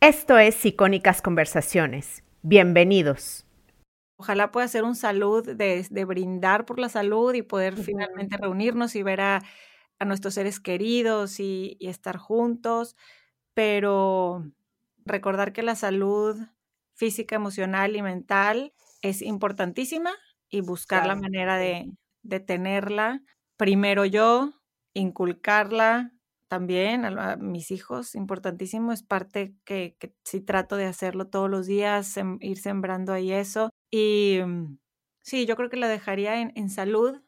Esto es Icónicas Conversaciones. Bienvenidos. Ojalá pueda ser un salud de, brindar por la salud y poder finalmente reunirnos y ver a, nuestros seres queridos y, estar juntos, pero recordar que la salud física, emocional y mental es importantísima y buscar la manera de, de tenerla. Primero yo, inculcarla también a, mis hijos, importantísimo, es parte que, que sí trato de hacerlo todos los días, ir sembrando ahí eso. Y mm, sí, yo creo que la dejaría en, en salud,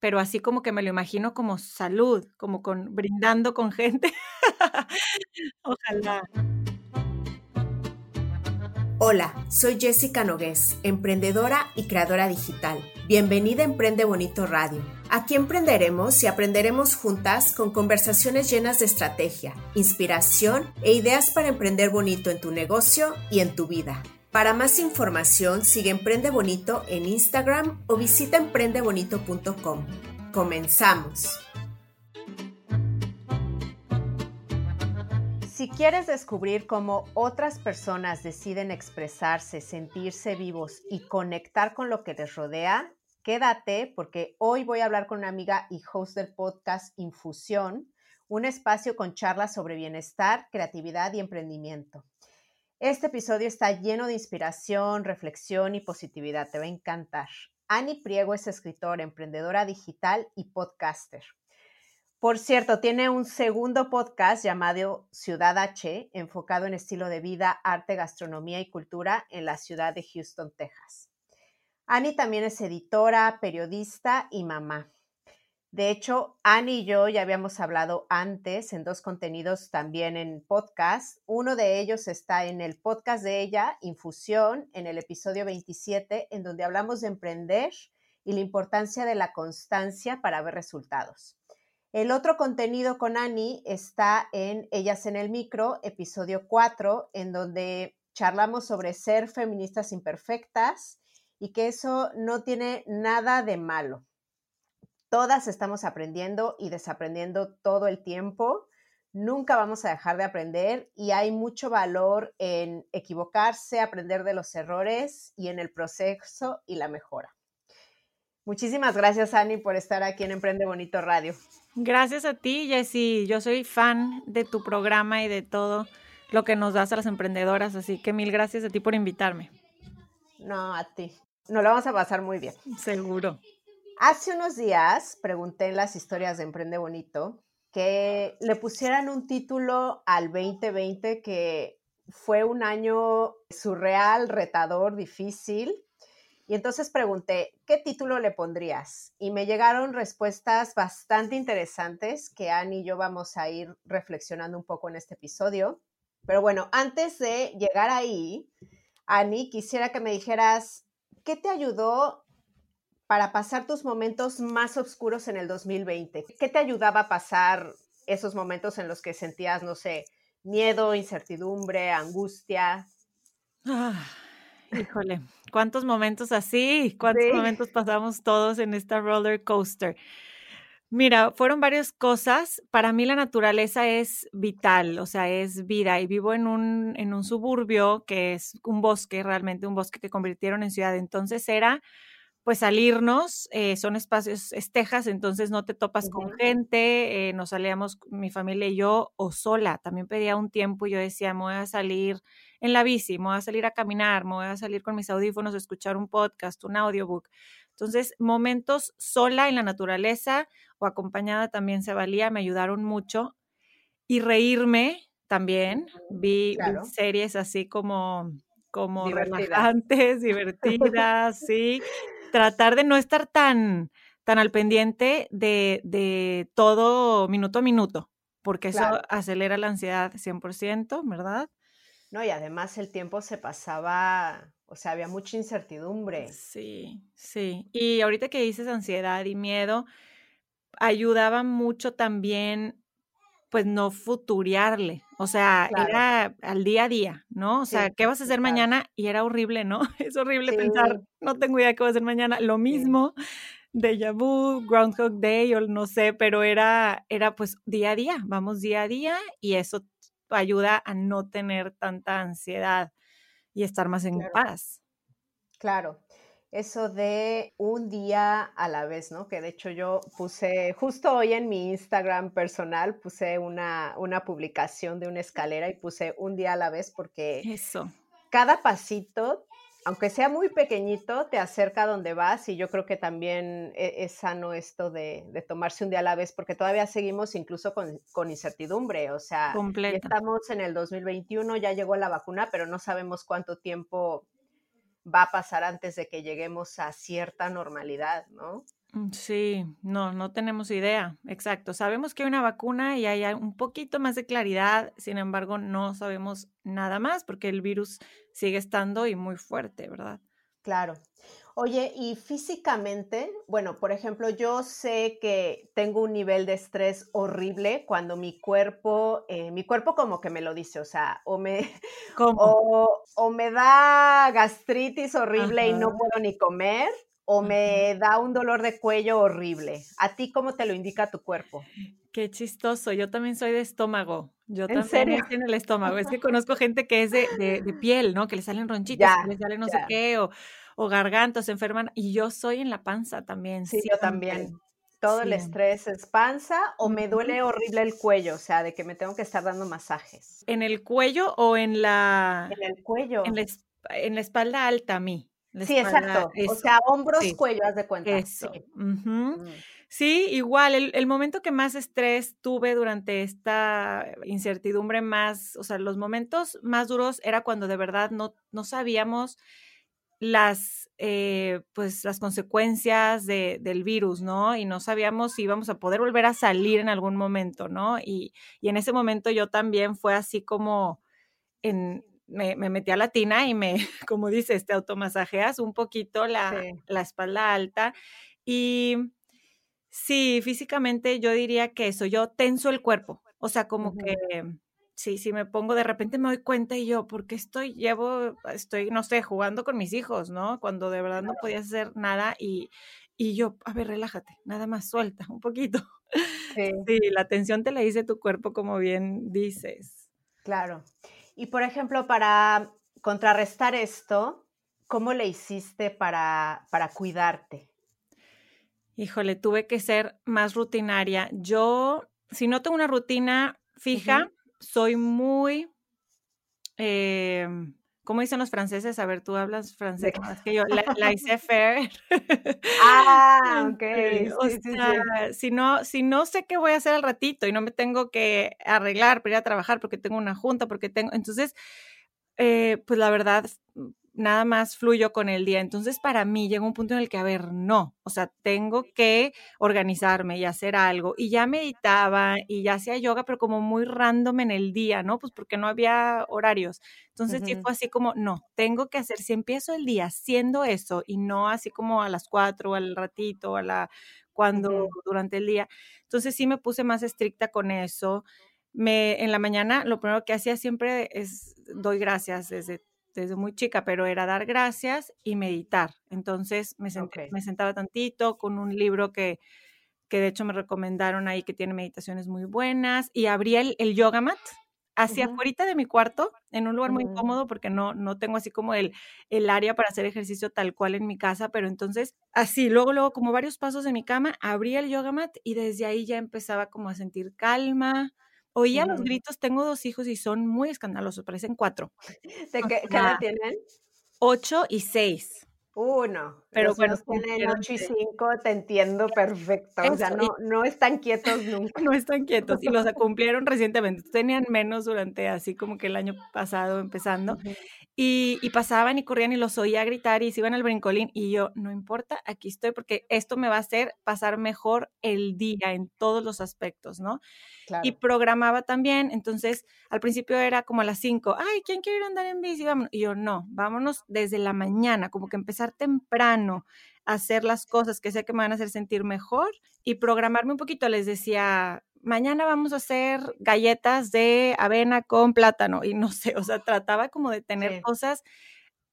pero así como que me lo imagino como salud, como con brindando con gente. Ojalá. Hola, soy Jessica Nogués, emprendedora y creadora digital. Bienvenida a Emprende Bonito Radio. Aquí emprenderemos y aprenderemos juntas con conversaciones llenas de estrategia, inspiración e ideas para emprender bonito en tu negocio y en tu vida. Para más información, sigue Emprende Bonito en Instagram o visita emprendebonito.com. Comenzamos. Si quieres descubrir cómo otras personas deciden expresarse, sentirse vivos y conectar con lo que les rodea, quédate porque hoy voy a hablar con una amiga y host del podcast Infusión, un espacio con charlas sobre bienestar, creatividad y emprendimiento. Este episodio está lleno de inspiración, reflexión y positividad. Te va a encantar. Ani Priego es escritora, emprendedora digital y podcaster. Por cierto, tiene un segundo podcast llamado Ciudad H, enfocado en estilo de vida, arte, gastronomía y cultura en la ciudad de Houston, Texas. Annie también es editora, periodista y mamá. De hecho, Annie y yo ya habíamos hablado antes en dos contenidos también en podcast. Uno de ellos está en el podcast de ella, Infusión, en el episodio 27, en donde hablamos de emprender y la importancia de la constancia para ver resultados. El otro contenido con Ani está en Ellas en el Micro, episodio 4, en donde charlamos sobre ser feministas imperfectas y que eso no tiene nada de malo. Todas estamos aprendiendo y desaprendiendo todo el tiempo. Nunca vamos a dejar de aprender y hay mucho valor en equivocarse, aprender de los errores y en el proceso y la mejora. Muchísimas gracias, Ani, por estar aquí en Emprende Bonito Radio. Gracias a ti, Jessy. Yo soy fan de tu programa y de todo lo que nos das a las emprendedoras, así que mil gracias a ti por invitarme. No, a ti. Nos lo vamos a pasar muy bien. Seguro. Hace unos días pregunté en las historias de Emprende Bonito que le pusieran un título al 2020 que fue un año surreal, retador, difícil y entonces pregunté, ¿qué título le pondrías? Y me llegaron respuestas bastante interesantes que Annie y yo vamos a ir reflexionando un poco en este episodio. Pero bueno, antes de llegar ahí, Annie, quisiera que me dijeras, ¿qué te ayudó para pasar tus momentos más oscuros en el 2020? ¿Qué te ayudaba a pasar esos momentos en los que sentías, no sé, miedo, incertidumbre, angustia? Ah Híjole, ¿cuántos momentos así? ¿Cuántos momentos pasamos todos en esta roller coaster? Mira, fueron varias cosas. Para mí la naturaleza es vital, o sea, es vida. Y vivo en un, en un suburbio que es un bosque, realmente un bosque que convirtieron en ciudad. Entonces era pues salirnos, eh, son espacios, estejas, entonces no te topas con gente, eh, nos salíamos mi familia y yo o sola. También pedía un tiempo y yo decía, me voy a salir en la bici, me voy a salir a caminar, me voy a salir con mis audífonos a escuchar un podcast, un audiobook. Entonces, momentos sola en la naturaleza o acompañada también se valía, me ayudaron mucho. Y reírme también. Vi, series así como, como relajantes, divertidas, sí. Tratar de no estar tan, tan al pendiente de, de todo minuto a minuto, porque eso acelera la ansiedad 100%, ¿verdad? No, y además el tiempo se pasaba, o sea, había mucha incertidumbre. Sí, sí. Y ahorita que dices ansiedad y miedo, ayudaba mucho también, pues no futuriarle, o sea, era al día a día, ¿no? O sea, ¿qué vas a hacer mañana? Y era horrible, ¿no? Es horrible pensar, no tengo idea qué voy a hacer mañana. Lo mismo, de vu, Groundhog Day o no sé, pero era, era pues día a día, vamos día a día y eso ayuda a no tener tanta ansiedad y estar más en paz. Claro eso de un día a la vez, ¿no? Que de hecho yo puse, justo hoy en mi Instagram personal, puse una, una publicación de una escalera y puse un día a la vez porque eso. cada pasito, aunque sea muy pequeñito, te acerca a donde vas y yo creo que también e, es, sano esto de, tomarse un día a la vez porque todavía seguimos incluso con, incertidumbre, o sea, estamos en el 2021, ya llegó la vacuna, pero no sabemos cuánto tiempo va a pasar antes de que lleguemos a cierta normalidad, ¿no? Mm, sí, no, no tenemos idea. Exacto. Sabemos que hay una vacuna y hay un poquito más de claridad, sin embargo, no sabemos nada más porque el virus sigue estando y muy fuerte, ¿verdad? Claro. Oye, y físicamente, bueno, por ejemplo, yo sé que tengo un nivel de estrés horrible cuando mi cuerpo, eh, mi cuerpo como que me lo dice, o sea, o me, o, me da gastritis horrible y no puedo ni comer, o me da un dolor de cuello horrible. ¿A ti cómo te lo indica tu cuerpo? Qué chistoso, yo también soy de estómago. Yo ¿En también serio? en el estómago. Es que conozco gente que es de, piel, ¿no? Que le salen ronchitas, que le salen no sé qué, o o se enferman, y yo soy en la panza también. Sí, yo también. Todo el estrés es panza o me duele horrible el cuello, o sea, de que me tengo que estar dando masajes. ¿En el cuello o en la... En el cuello. En la, en la espalda alta a mí. Sí, exacto. o sea, hombros, cuello, haz de cuenta. Sí. Mm. sí. igual, el, el, momento que más estrés tuve durante esta incertidumbre más, o sea, los momentos más duros era cuando de verdad no, no sabíamos las, eh, pues, las consecuencias de, del virus, ¿no? Y no sabíamos si íbamos a poder volver a salir en algún momento, ¿no? Y, y en ese momento yo también fue así como en, me, me, metí a la tina y me, como dices, te automasajeas un poquito la, la espalda alta. Y sí, físicamente yo diría que eso, yo tenso el cuerpo, o sea, como que sí, sí me pongo, de repente me doy cuenta y yo, ¿por qué estoy, llevo, estoy, no sé, jugando con mis hijos, ¿no? Cuando de verdad no podía hacer nada y, y yo, a ver, relájate, nada más suelta un poquito. Sí. la tensión te la dice tu cuerpo, como bien dices. Claro. Y por ejemplo, para contrarrestar esto, ¿cómo le hiciste para, para cuidarte? Híjole, tuve que ser más rutinaria. Yo, si no tengo una rutina fija, soy muy, eh, ¿cómo dicen los franceses? A ver, tú hablas francés más que yo. La, faire. Ah, ok. o sea, Si, no, si no sé qué voy a hacer al ratito y no me tengo que arreglar para ir a trabajar porque tengo una junta, porque tengo, entonces, eh, pues la verdad, nada más fluyo con el día. Entonces, para mí llega un punto en el que, a ver, no, o sea, tengo que organizarme y hacer algo. Y ya meditaba y ya hacía yoga, pero como muy random en el día, ¿no? Pues porque no había horarios. Entonces, sí fue así como, no, tengo que hacer, si empiezo el día haciendo eso y no así como a las cuatro, al ratito, a la, cuando, durante el día. Entonces, sí me puse más estricta con eso. Me, en la mañana lo primero que hacía siempre es doy gracias desde desde muy chica, pero era dar gracias y meditar. Entonces me, me sentaba tantito con un libro que, que de hecho me recomendaron ahí que tiene meditaciones muy buenas y abría el, yoga mat hacia afuera de mi cuarto, en un lugar muy mm. cómodo porque no, no tengo así como el, el área para hacer ejercicio tal cual en mi casa, pero entonces así, luego, luego como varios pasos de mi cama, abría el yoga mat y desde ahí ya empezaba como a sentir calma, Oía los gritos, tengo dos hijos y son muy escandalosos, parecen cuatro. ¿De qué, edad tienen? Ocho y seis. Uno. Pero bueno, tienen ocho y cinco, te entiendo perfecto. o sea, no, no están quietos nunca. No están quietos y los cumplieron recientemente. Tenían menos durante así como que el año pasado empezando. Y, pasaban y corrían y los oía gritar y se iban al brincolín. Y yo, no importa, aquí estoy porque esto me va a hacer pasar mejor el día en todos los aspectos, ¿no? Y programaba también. Entonces, al principio era como a las 5, ay, ¿quién quiere ir a andar en bici? Y yo, no, vámonos desde la mañana, como que empezar temprano a hacer las cosas que sé que me van a hacer sentir mejor y programarme un poquito. Les decía, mañana vamos a hacer galletas de avena con plátano y no sé, o sea, trataba como de tener cosas,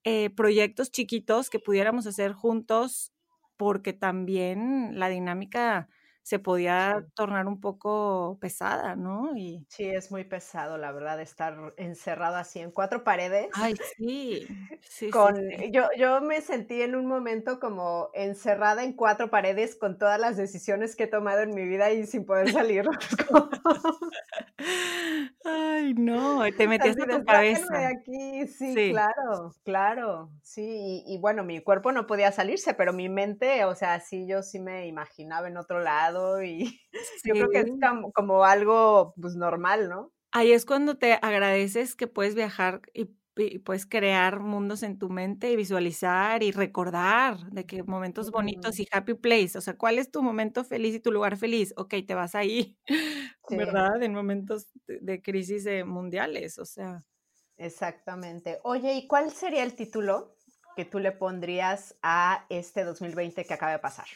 eh, proyectos chiquitos que pudiéramos hacer juntos porque también la dinámica se podía tornar un poco pesada, ¿no? Y... Sí, es muy pesado, la verdad, estar encerrado así en cuatro paredes. Ay, sí. sí, con, Yo, yo me sentí en un momento como encerrada en cuatro paredes con todas las decisiones que he tomado en mi vida y sin poder salir. Ay, no, te metías en tu cabeza. De aquí. Sí, claro, claro. Sí, y, y bueno, mi cuerpo no podía salirse, pero mi mente, o sea, sí, yo sí me imaginaba en otro lado y yo creo que es como, algo pues normal, ¿no? Ahí es cuando te agradeces que puedes viajar y, puedes crear mundos en tu mente y visualizar y recordar de que momentos bonitos y happy place, o sea, ¿cuál es tu momento feliz y tu lugar feliz? Ok, te vas ahí, ¿verdad? En momentos de, crisis mundiales, o sea. Exactamente. Oye, ¿y cuál sería el título que tú le pondrías a este 2020 que acaba de pasar?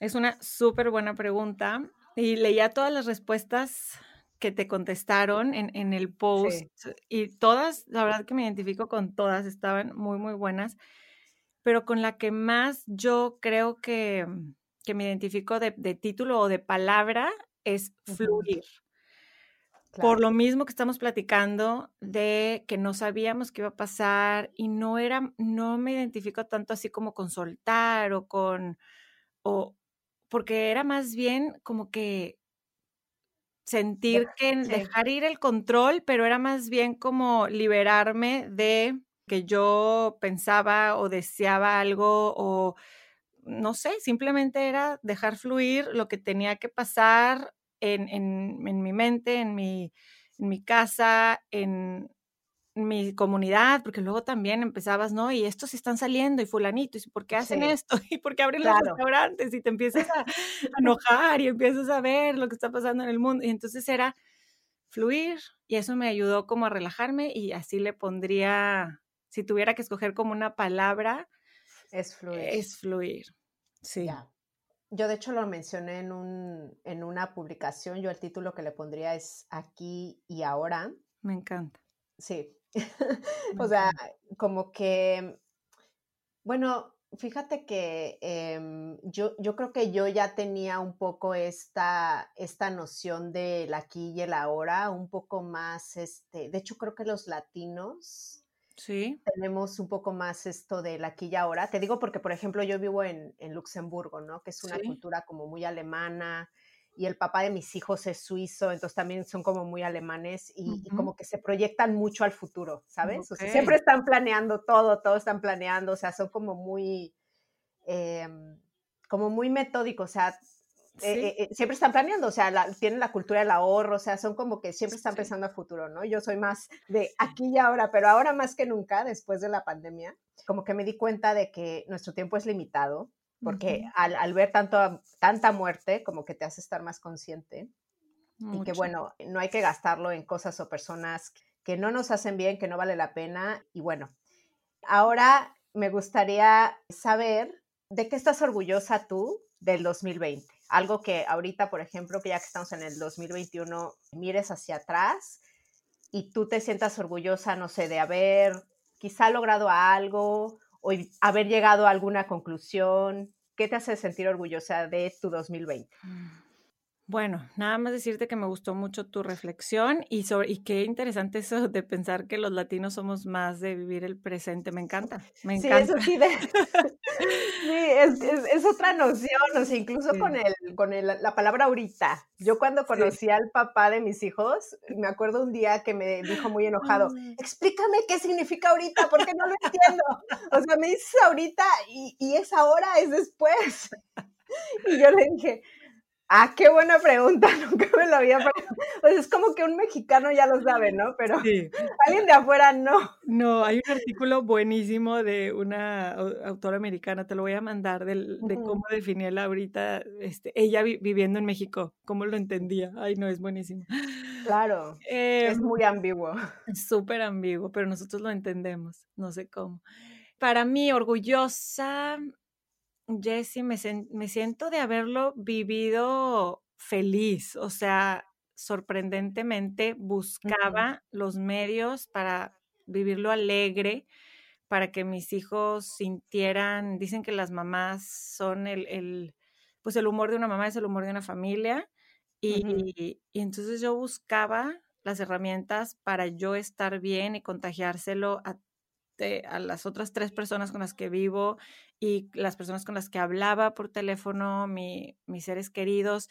Es una súper buena pregunta y leía todas las respuestas que te contestaron en, el post y todas, la verdad que me identifico con todas, estaban muy, muy buenas, pero con la que más yo creo que, me identifico de, título o de palabra es fluir. Por lo mismo que estamos platicando de que no sabíamos qué iba a pasar y no era, no me identifico tanto así como con soltar o con, o, porque era más bien como que sentir que dejar ir el control, pero era más bien como liberarme de que yo pensaba o deseaba algo o no sé, simplemente era dejar fluir lo que tenía que pasar en, en, en mi mente, en mi, en mi casa, en, mi comunidad, porque luego también empezabas, ¿no? Y estos están saliendo y fulanito, ¿y por qué hacen esto? ¿Y por qué abren los restaurantes? Y te empiezas a, enojar y empiezas a ver lo que está pasando en el mundo. Y entonces era fluir y eso me ayudó como a relajarme y así le pondría, si tuviera que escoger como una palabra, es fluir. Es fluir, sí. Yo de hecho lo mencioné en, un, en una publicación, yo el título que le pondría es Aquí y Ahora. Me encanta. Sí, o sea, como que, bueno, fíjate que em, yo, yo creo que yo ya tenía un poco esta, esta noción del aquí y el ahora, un poco más, este, de hecho creo que los latinos Sí. Tenemos un poco más esto del aquí y ahora. Te digo porque, por ejemplo, yo vivo en, en Luxemburgo, ¿no? Que es una cultura como muy alemana, y el papá de mis hijos es suizo, entonces también son como muy alemanes y, como que se proyectan mucho al futuro, ¿sabes? O sea, siempre están planeando todo, todo están planeando, o sea, son como muy, em, como muy metódicos, o sea, eh, eh, eh, siempre están planeando, o sea, tienen la cultura del ahorro, o sea, son como que siempre están pensando a futuro, ¿no? Yo soy más de aquí y ahora, pero ahora más que nunca, después de la pandemia, como que me di cuenta de que nuestro tiempo es limitado porque al, ver tanto, tanta muerte, como que te hace estar más consciente. Y que bueno, no hay que gastarlo en cosas o personas que no nos hacen bien, que no vale la pena. Y bueno, ahora me gustaría saber de qué estás orgullosa tú del 2020. Algo que ahorita, por ejemplo, que ya que estamos en el 2021, mires hacia atrás y tú te sientas orgullosa, no sé, de haber quizá logrado algo o haber llegado a alguna conclusión? ¿Qué te hace sentir orgullosa de tu 2020? Bueno, nada más decirte que me gustó mucho tu reflexión y, sobre, y qué interesante eso de pensar que los latinos somos más de vivir el presente. Me encanta, me encanta. Sí, eso sí, es, otra noción, o sea, incluso con, el, con la palabra ahorita. Yo cuando conocí al papá de mis hijos, me acuerdo un día que me dijo muy enojado, explícame qué significa ahorita, porque no lo entiendo. O sea, me dices ahorita y, y es ahora, es después. Y yo le dije, Ah, qué buena pregunta, nunca me lo había Pues es como que un mexicano ya lo sabe, ¿no? Pero alguien de afuera no. No, hay un artículo buenísimo de una autora americana, te lo voy a mandar, de, cómo definía ahorita, este, ella viviendo en México, cómo lo entendía. Ay, no, es buenísimo. Claro, es em, muy ambiguo. Súper ambiguo, pero nosotros lo entendemos, no sé cómo. Para mí, orgullosa, Jessie, me, me siento de haberlo vivido feliz, o sea, sorprendentemente buscaba los medios para vivirlo alegre, para que mis hijos sintieran, dicen que las mamás son el, pues el humor de una mamá es el humor de una familia. Y, y entonces yo buscaba las herramientas para yo estar bien y contagiárselo a a las otras tres personas con las que vivo y las personas con las que hablaba por teléfono, mis seres queridos.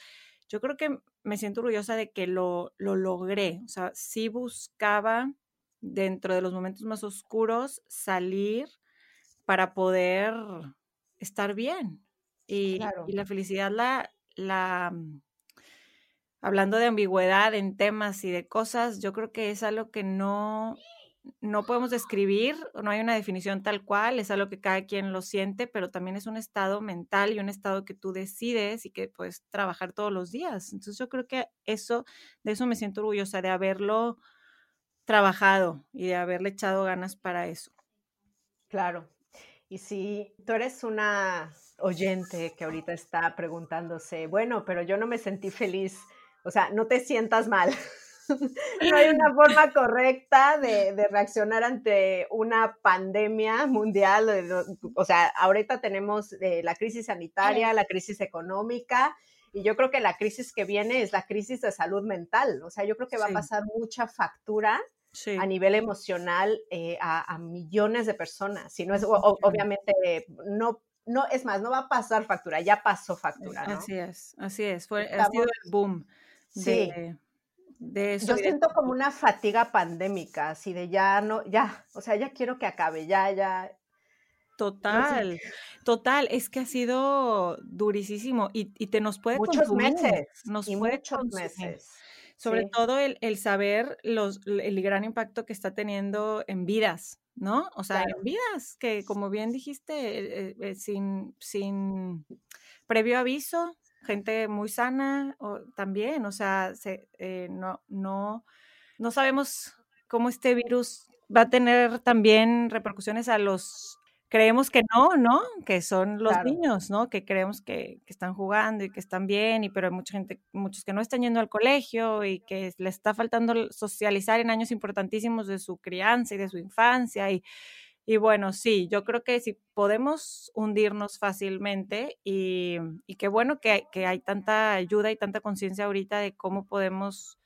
Yo creo que me siento orgullosa de que lo, lo logré. O sea, sí buscaba dentro de los momentos más oscuros salir para poder estar bien. Y, y la felicidad la, la, mm, hablando de ambigüedad en temas y de cosas, yo creo que es algo que no, no podemos describir, no hay una definición tal cual, es algo que cada quien lo siente, pero también es un estado mental y un estado que tú decides y que puedes trabajar todos los días. Entonces yo creo que eso, de eso me siento orgullosa, de haberlo trabajado y de haberle echado ganas para eso. Claro. Y si tú eres una oyente que ahorita está preguntándose, bueno, pero yo no me sentí feliz, o sea, no te sientas mal. no hay una forma correcta de, reaccionar ante una pandemia mundial. O sea, ahorita tenemos eh, la crisis sanitaria, la crisis económica, y yo creo que la crisis que viene es la crisis de salud mental. O sea, yo creo que va a pasar mucha factura a nivel emocional eh, a, millones de personas. Si no es, obviamente, no, no, es más, no va a pasar factura, ya pasó factura. Así es, así es. Fue, ha sido el boom. Sí. Yo siento como una fatiga pandémica, así de ya no, ya, o sea, ya quiero que acabe, ya, ya. Total, total, es que ha sido durísimo y, te nos puede muchos meses, nos muchos meses. Sobre todo el, saber los, el gran impacto que está teniendo en vidas, ¿no? O sea, en vidas que, como bien dijiste, eh, eh, sin, sin previo aviso, gente muy sana o, también, o sea, se, eh, no, no, no sabemos cómo este virus va a tener también repercusiones a los, creemos que no, ¿no? Que son los niños, ¿no? Que creemos que, que, están jugando y que están bien, y pero hay mucha gente, muchos que no están yendo al colegio y que les está faltando socializar en años importantísimos de su crianza y de su infancia y y bueno, sí, yo creo que si podemos hundirnos fácilmente y, qué bueno que, que, hay tanta ayuda y tanta conciencia ahorita de cómo podemos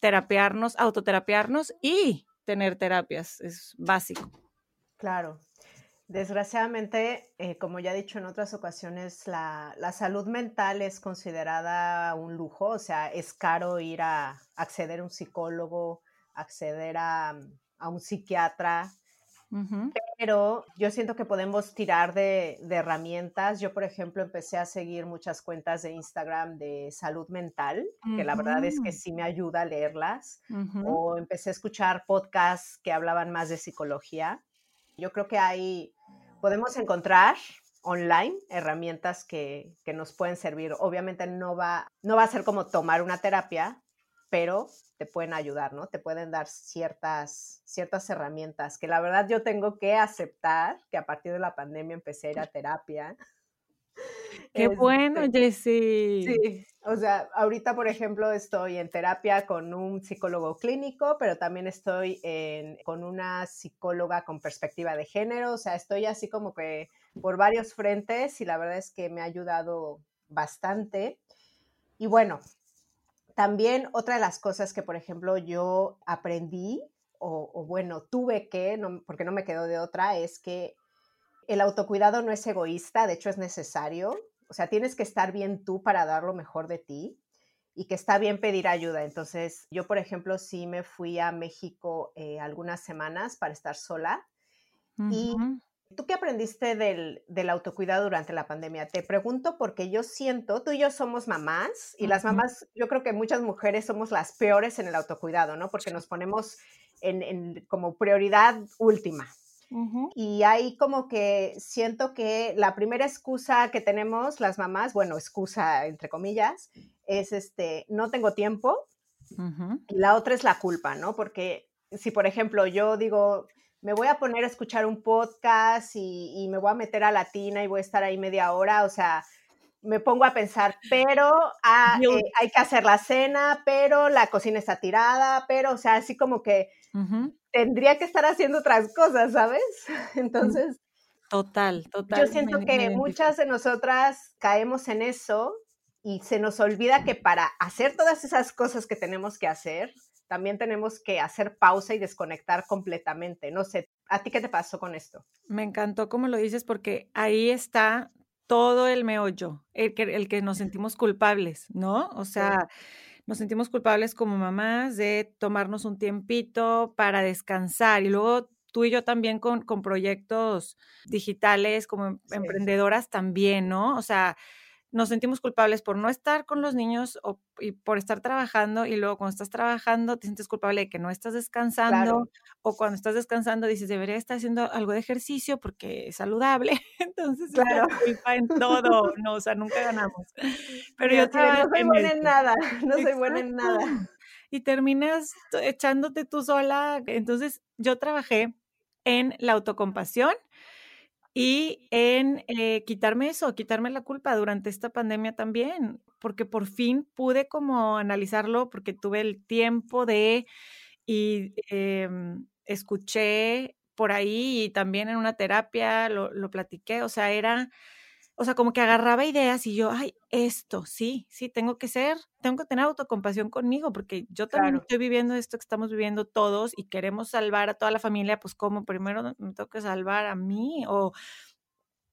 terapiarnos, autoterapiarnos y tener terapias, es básico. Claro. Desgraciadamente, eh, como ya he dicho en otras ocasiones, la, la, salud mental es considerada un lujo, o sea, es caro ir a acceder a un psicólogo, acceder a, a un psiquiatra, pero yo siento que podemos tirar de, herramientas. Yo, por ejemplo, empecé a seguir muchas cuentas de Instagram de salud mental, que la verdad es que sí me ayuda a leerlas. O empecé a escuchar podcasts que hablaban más de psicología. Yo creo que hay, podemos encontrar online herramientas que, que, nos pueden servir. Obviamente no va, no va a ser como tomar una terapia, pero te pueden ayudar, ¿no? Te pueden dar ciertas, ciertas herramientas que la verdad yo tengo que aceptar que a partir de la pandemia empecé a ir a terapia. Qué bueno, este, Jessie. Sí, o sea, ahorita, por ejemplo, estoy en terapia con un psicólogo clínico, pero también estoy con una psicóloga con perspectiva de género, o sea, estoy así como que por varios frentes y la verdad es que me ha ayudado bastante. Y bueno, también otra de las cosas que, por ejemplo, yo aprendí, o, bueno, tuve que, porque no me quedó de otra, es que el autocuidado no es egoísta, de hecho es necesario. O sea, tienes que estar bien tú para dar lo mejor de ti y que está bien pedir ayuda. Entonces, yo, por ejemplo, sí me fui a México eh, algunas semanas para estar sola y ¿Tú qué aprendiste del, autocuidado durante la pandemia? Te pregunto porque yo siento, tú y yo somos mamás y las mamás, yo creo que muchas mujeres somos las peores en el autocuidado, ¿no? Porque nos ponemos en, como prioridad última. Y ahí como que siento que la primera excusa que tenemos las mamás, bueno, excusa entre comillas, es este, no tengo tiempo. Y la otra es la culpa, ¿no? Porque si, por ejemplo, yo digo, me voy a poner a escuchar un podcast y, me voy a meter a Latina y voy a estar ahí media hora, o sea, me pongo a pensar, pero ah, eh, hay que hacer la cena, pero la cocina está tirada, pero, o sea, así como que tendría que estar haciendo otras cosas, ¿sabes? Entonces, Total, total. Yo siento que muchas de nosotras caemos en eso y se nos olvida que para hacer todas esas cosas que tenemos que hacer, también tenemos que hacer pausa y desconectar completamente. No sé, ¿a ti qué te pasó con esto? Me encantó como lo dices porque ahí está todo el meollo, el que, el que nos sentimos culpables, ¿no? O sea, nos sentimos culpables como mamás de tomarnos un tiempito para descansar y luego tú y yo también con, con proyectos digitales como em, emprendedoras también, ¿no? O sea, nos sentimos culpables por no estar con los niños o, y por estar trabajando y luego cuando estás trabajando te sientes culpable de que no estás descansando o cuando estás descansando dices debería estar haciendo algo de ejercicio porque es saludable entonces claro. culpa en todo no o sea nunca ganamos. Pero yo no soy buena en nada no soy buena en nada. Y terminas echándote tú sola entonces yo trabajé en la autocompasión y en eh, quitarme eso, quitarme la culpa durante esta pandemia también, porque por fin pude como analizarlo, porque tuve el tiempo de y em, escuché por ahí y también en una terapia lo, lo platiqué, o sea, era o sea, como que agarraba ideas y yo, ay, esto, sí, sí, tengo que ser, tengo que tener autocompasión conmigo, porque yo también estoy viviendo esto que estamos viviendo todos y queremos salvar a toda la familia, pues como primero me tengo que salvar a mí o,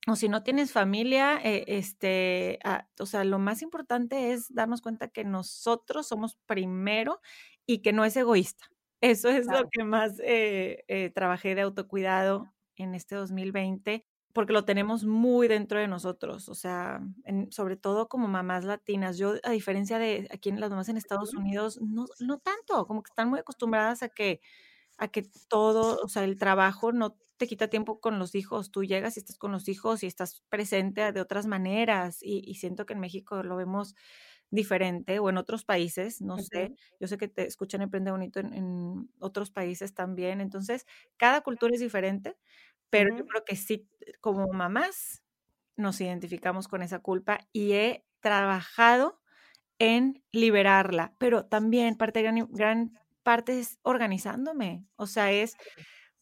o si no tienes familia, eh, este, ah, o sea, lo más importante es darnos cuenta que nosotros somos primero y que no es egoísta. Eso es lo que más eh, eh, trabajé de autocuidado en este 2020 porque lo tenemos muy dentro de nosotros, o sea, sobre todo como mamás latinas. Yo, a diferencia de aquí en las mamás en Estados Unidos, no, no tanto, como que están muy acostumbradas a que, a que todo, o sea, el trabajo no te quita tiempo con los hijos, tú llegas y estás con los hijos y estás presente de otras maneras y, siento que en México lo vemos diferente o en otros países, no sé, yo sé que te escuchan Emprende Bonito en, en, otros países también, entonces cada cultura es diferente, pero yo creo que sí, como mamás, nos identificamos con esa culpa y he trabajado en liberarla, pero también parte, gran, gran parte es organizándome, o sea, es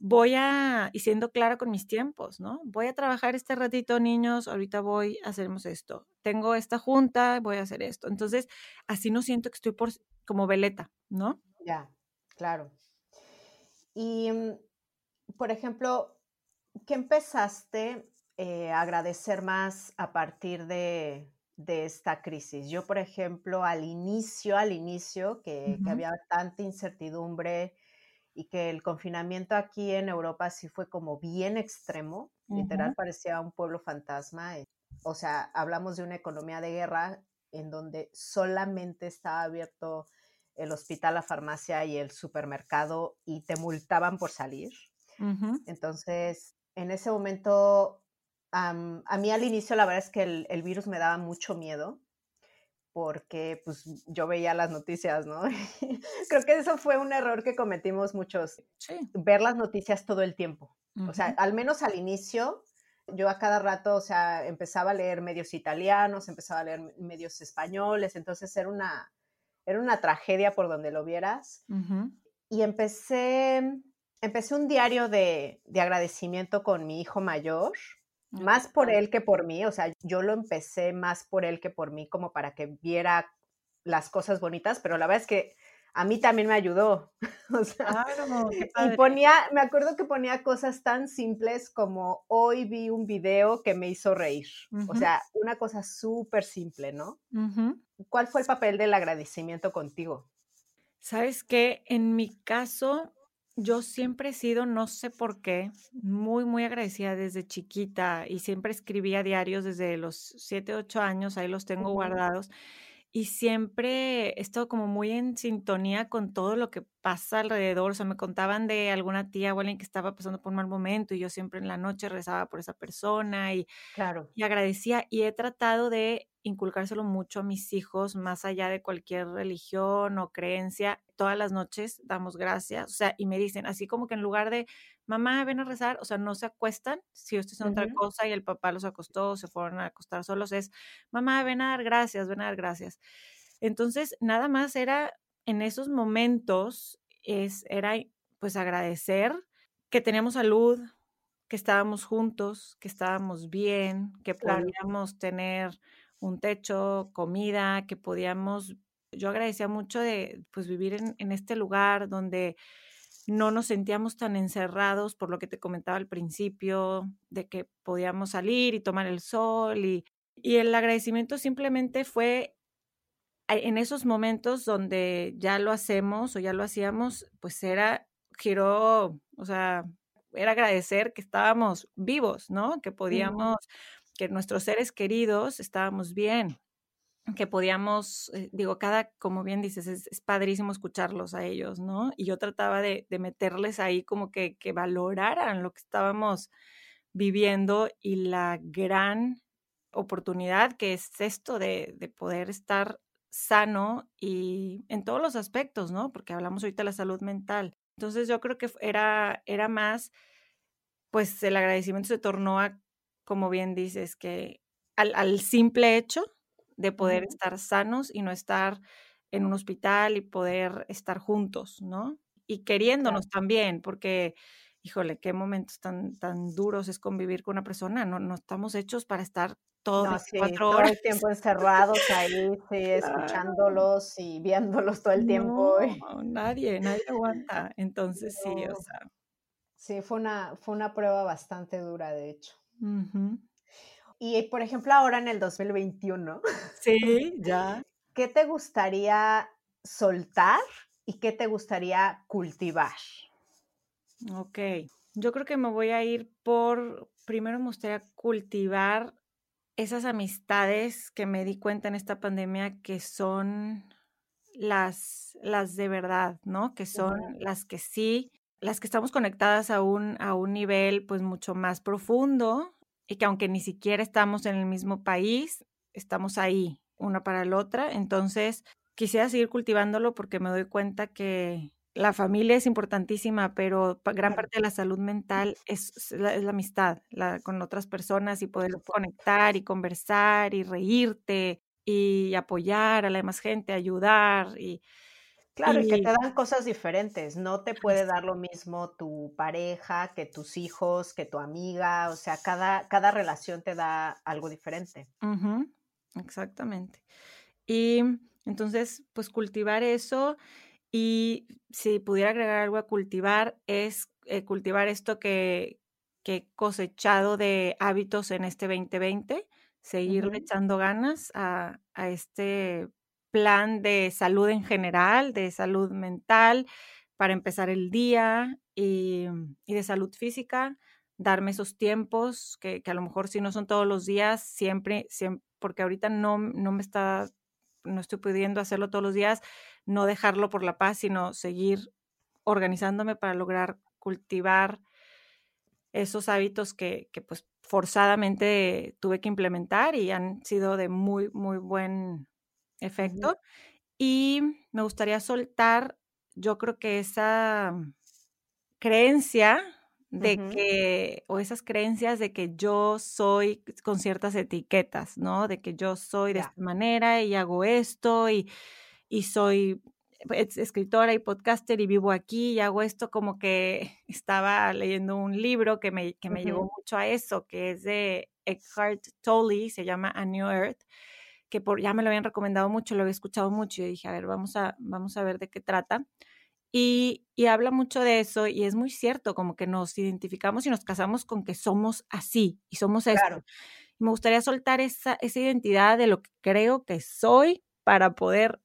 voy a, y siendo clara con mis tiempos, ¿no? Voy a trabajar este ratito, niños, ahorita voy, hacemos esto. Tengo esta junta, voy a hacer esto. Entonces, así no siento que estoy por, como veleta, ¿no? Ya, claro. Y, mm, por ejemplo, ¿qué empezaste eh, a agradecer más a partir de, esta crisis? Yo, por ejemplo, al inicio, al inicio, que, había tanta incertidumbre y que el confinamiento aquí en Europa sí fue como bien extremo, literal parecía un pueblo fantasma. Eh, o sea, hablamos de una economía de guerra en donde solamente estaba abierto el hospital, la farmacia y el supermercado y te multaban por salir. Entonces, en ese momento, a mí al inicio la verdad es que el, virus me daba mucho miedo porque pues yo veía las noticias, ¿no? Creo que eso fue un error que cometimos muchos, ver las noticias todo el tiempo. O sea, al menos al inicio, yo a cada rato, o sea, empezaba a leer medios italianos, empezaba a leer medios españoles, entonces era una, era una tragedia por donde lo vieras. Y empecé empecé un diario de, agradecimiento con mi hijo mayor, ah, más por él que por mí, o sea, yo lo empecé más por él que por mí, como para que viera las cosas bonitas, pero la verdad es que a mí también me ayudó. o sea, y ponía, me acuerdo que ponía cosas tan simples como hoy vi un video que me hizo reír. O sea, una cosa súper simple, ¿no? ¿Cuál fue el papel del agradecimiento contigo? Sabes que en mi caso, yo siempre he sido, no sé por qué, muy, muy agradecida desde chiquita y siempre escribía diarios desde los 7, 8 años, ahí los tengo guardados. Y siempre he estado como muy en sintonía con todo lo que pasa alrededor. O sea, me contaban de alguna tía o alguien que estaba pasando por un mal momento y yo siempre en la noche rezaba por esa persona y, claro. y agradecía. Y he tratado de inculcárselo mucho a mis hijos, más allá de cualquier religión o creencia. Todas las noches damos gracias, o sea, y me dicen, así como que en lugar de, mamá, ven a rezar, o sea, no se acuestan, si esto es otra cosa y el papá los acostó, se fueron a acostar solos, es, mamá, ven a dar gracias, ven a dar gracias. Entonces, nada más era en esos momentos, es, era pues agradecer que teníamos salud, que estábamos juntos, que estábamos bien, que podíamos tener un techo, comida, que podíamos, yo agradecía mucho de pues vivir en, en este lugar donde no nos sentíamos tan encerrados por lo que te comentaba al principio, de que podíamos salir y tomar el sol y, y el agradecimiento simplemente fue en esos momentos donde ya lo hacemos o ya lo hacíamos, pues era, giró, o sea, era agradecer que estábamos vivos, ¿no? Que podíamos, que nuestros seres queridos estábamos bien, que podíamos, eh, digo, cada, como bien dices, es, padrísimo escucharlos a ellos, ¿no? Y yo trataba de, meterles ahí como que, que valoraran lo que estábamos viviendo y la gran oportunidad que es esto de, de, poder estar sano y en todos los aspectos, ¿no? Porque hablamos ahorita de la salud mental. Entonces yo creo que era, era más, pues el agradecimiento se tornó a, como bien dices, que al, al simple hecho de poder estar sanos y no estar en un hospital y poder estar juntos, ¿no? Y queriéndonos también, porque, híjole, qué momentos tan, tan duros es convivir con una persona, no, no estamos hechos para estar todo, todo el tiempo encerrados ahí, escuchándolos y viéndolos todo el tiempo. No, nadie, nadie aguanta. Entonces sí, o sea. Sí, fue una, fue una prueba bastante dura, de hecho. Y por ejemplo, ahora en el 2021. Sí, ya. ¿Qué te gustaría soltar y qué te gustaría cultivar? Ok, yo creo que me voy a ir por, primero me gustaría cultivar esas amistades que me di cuenta en esta pandemia que son las, las de verdad, ¿no? Que son las que sí, las que estamos conectadas a un, a un nivel pues mucho más profundo y que aunque ni siquiera estamos en el mismo país, estamos ahí, una para la otra. Entonces, quisiera seguir cultivándolo porque me doy cuenta que la familia es importantísima, pero gran parte de la salud mental es, la, amistad con otras personas y poder conectar y conversar y reírte y apoyar a la demás gente, ayudar y... Claro, y, que te dan cosas diferentes. No te puede dar lo mismo tu pareja que tus hijos, que tu amiga. O sea, cada, cada relación te da algo diferente. Exactamente. Y entonces, pues cultivar eso y si pudiera agregar algo a cultivar, es eh, cultivar esto que, que, he cosechado de hábitos en este 2020, seguirle echando ganas a, a, este plan de salud en general, de salud mental, para empezar el día y, y de salud física, darme esos tiempos que, que, a lo mejor si no son todos los días, siempre, siempre porque ahorita no, no me está, no estoy pudiendo hacerlo todos los días, no dejarlo por la paz, sino seguir organizándome para lograr cultivar esos hábitos que, pues forzadamente tuve que implementar y han sido de muy, muy buen efecto. Y me gustaría soltar, yo creo que esa creencia de que, o esas creencias de que yo soy con ciertas etiquetas, ¿no? De que yo soy de esta manera y hago esto y y soy escritora y podcaster y vivo aquí y hago esto como que estaba leyendo un libro que me, que me llevó mucho a eso, que es de Eckhart Tolle, se llama A New Earth, que por, ya me lo habían recomendado mucho, lo había escuchado mucho y dije, a ver, vamos a, vamos a ver de qué trata. Y, y, habla mucho de eso y es muy cierto, como que nos identificamos y nos casamos con que somos así y somos esto. Me gustaría soltar esa, esa identidad de lo que creo que soy para poder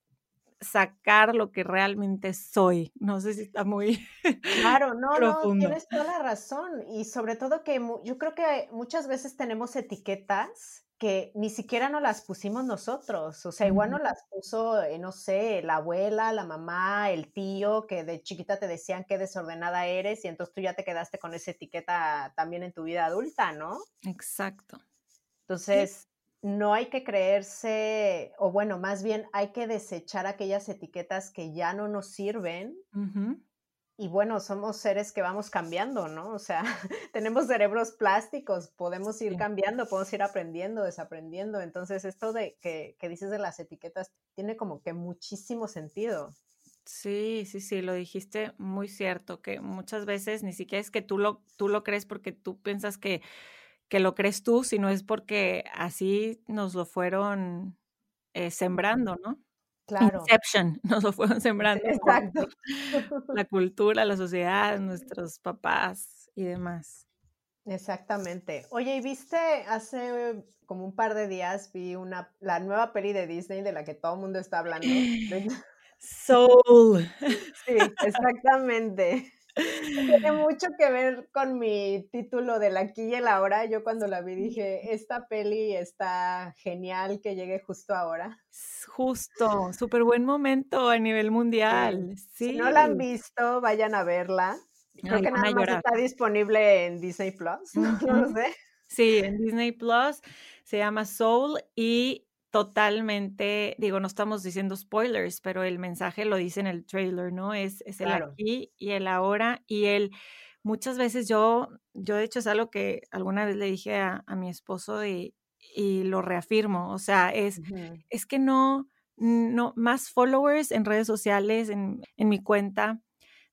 sacar lo que realmente soy. No sé si está muy Claro, no, no, tienes toda la razón. Y sobre todo que yo creo que muchas veces tenemos etiquetas que ni siquiera nos las pusimos nosotros. O sea, igual nos las puso, eh, no sé, la abuela, la mamá, el tío, que de chiquita te decían qué desordenada eres y entonces tú ya te quedaste con esa etiqueta también en tu vida adulta, ¿no? Exacto. Entonces, no hay que creerse, o bueno, más bien hay que desechar aquellas etiquetas que ya no nos sirven. Y bueno, somos seres que vamos cambiando, ¿no? O sea, tenemos cerebros plásticos, podemos ir cambiando, podemos ir aprendiendo, desaprendiendo. Entonces, esto de que, que dices de las etiquetas tiene como que muchísimo sentido. Sí, sí, sí, lo dijiste muy cierto, que muchas veces ni siquiera es que tú lo, tú lo crees porque tú piensas que, que lo crees tú, sino es porque así nos lo fueron eh, sembrando, ¿no? Claro. Inception, nos lo fueron sembrando. Exacto. La cultura, la sociedad, nuestros papás y demás. Exactamente. Oye, ¿y viste hace como un par de días vi una la nueva peli de Disney de la que todo el mundo está hablando? Soul. Sí, exactamente. Tiene mucho que ver con mi título de la aquí y el ahora. Yo cuando la vi dije, esta peli está genial que llegue justo ahora. Justo, súper buen momento a nivel mundial. Sí. Si no la han visto, vayan a verla. Creo que nada más está disponible en Disney Plus. No lo sé. Sí, en Disney Plus se llama Soul y totalmente, digo, no estamos diciendo spoilers, pero el mensaje lo dice en el trailer, ¿no? Es, es el aquí y el ahora y el muchas veces yo, yo de hecho es algo que alguna vez le dije a, mi esposo y, y, lo reafirmo, o sea, es, es que no, no, más followers en redes sociales, en, en mi cuenta,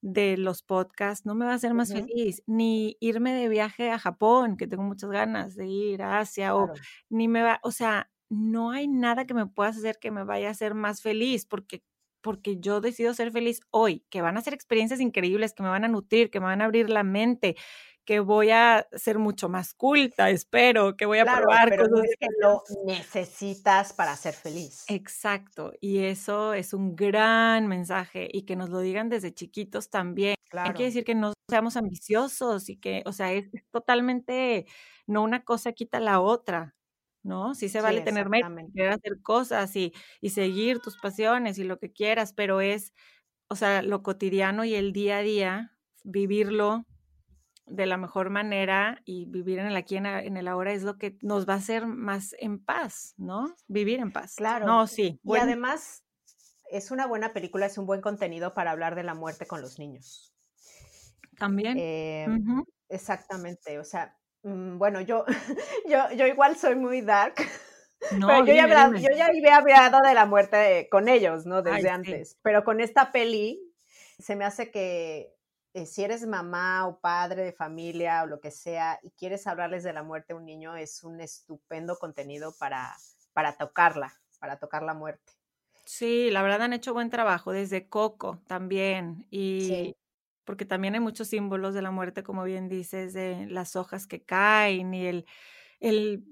de los podcasts no me va a hacer más feliz, ni irme de viaje a Japón, que tengo muchas ganas de ir a Asia, o ni me va, o sea, no hay nada que me pueda hacer que me vaya a hacer más feliz, porque porque yo decido ser feliz hoy, que van a ser experiencias increíbles, que me van a nutrir, que me van a abrir la mente, que voy a ser mucho más culta, espero, que voy a probar pero cosas que lo necesitas para ser feliz. Exacto, y eso es un gran mensaje y que nos lo digan desde chiquitos también. Claro. quiere decir que no seamos ambiciosos y que, o sea, es, totalmente, no una cosa quita la otra, ¿no? Sí se vale tener metas, querer hacer cosas y, y seguir tus pasiones y lo que quieras, pero es, o sea, lo cotidiano y el día a día, vivirlo de la mejor manera y vivir en el aquí en, en, el ahora es lo que nos va a hacer más en paz, ¿no? Vivir en paz. Claro. No, sí. Y además es una buena película, es un buen contenido para hablar de la muerte con los niños. También. Eh, exactamente. O sea, bueno, yo, yo, yo igual soy muy dark. No, pero yo, ya había, yo, ya había hablado de la muerte con ellos, ¿no? Desde antes. Pero con esta peli se me hace que eh, si eres mamá o padre de familia o lo que sea y quieres hablarles de la muerte a un niño, es un estupendo contenido para, para tocarla, para tocar la muerte. Sí, la verdad han hecho buen trabajo desde Coco también y porque también hay muchos símbolos de la muerte, como bien dices, de las hojas que caen y el el,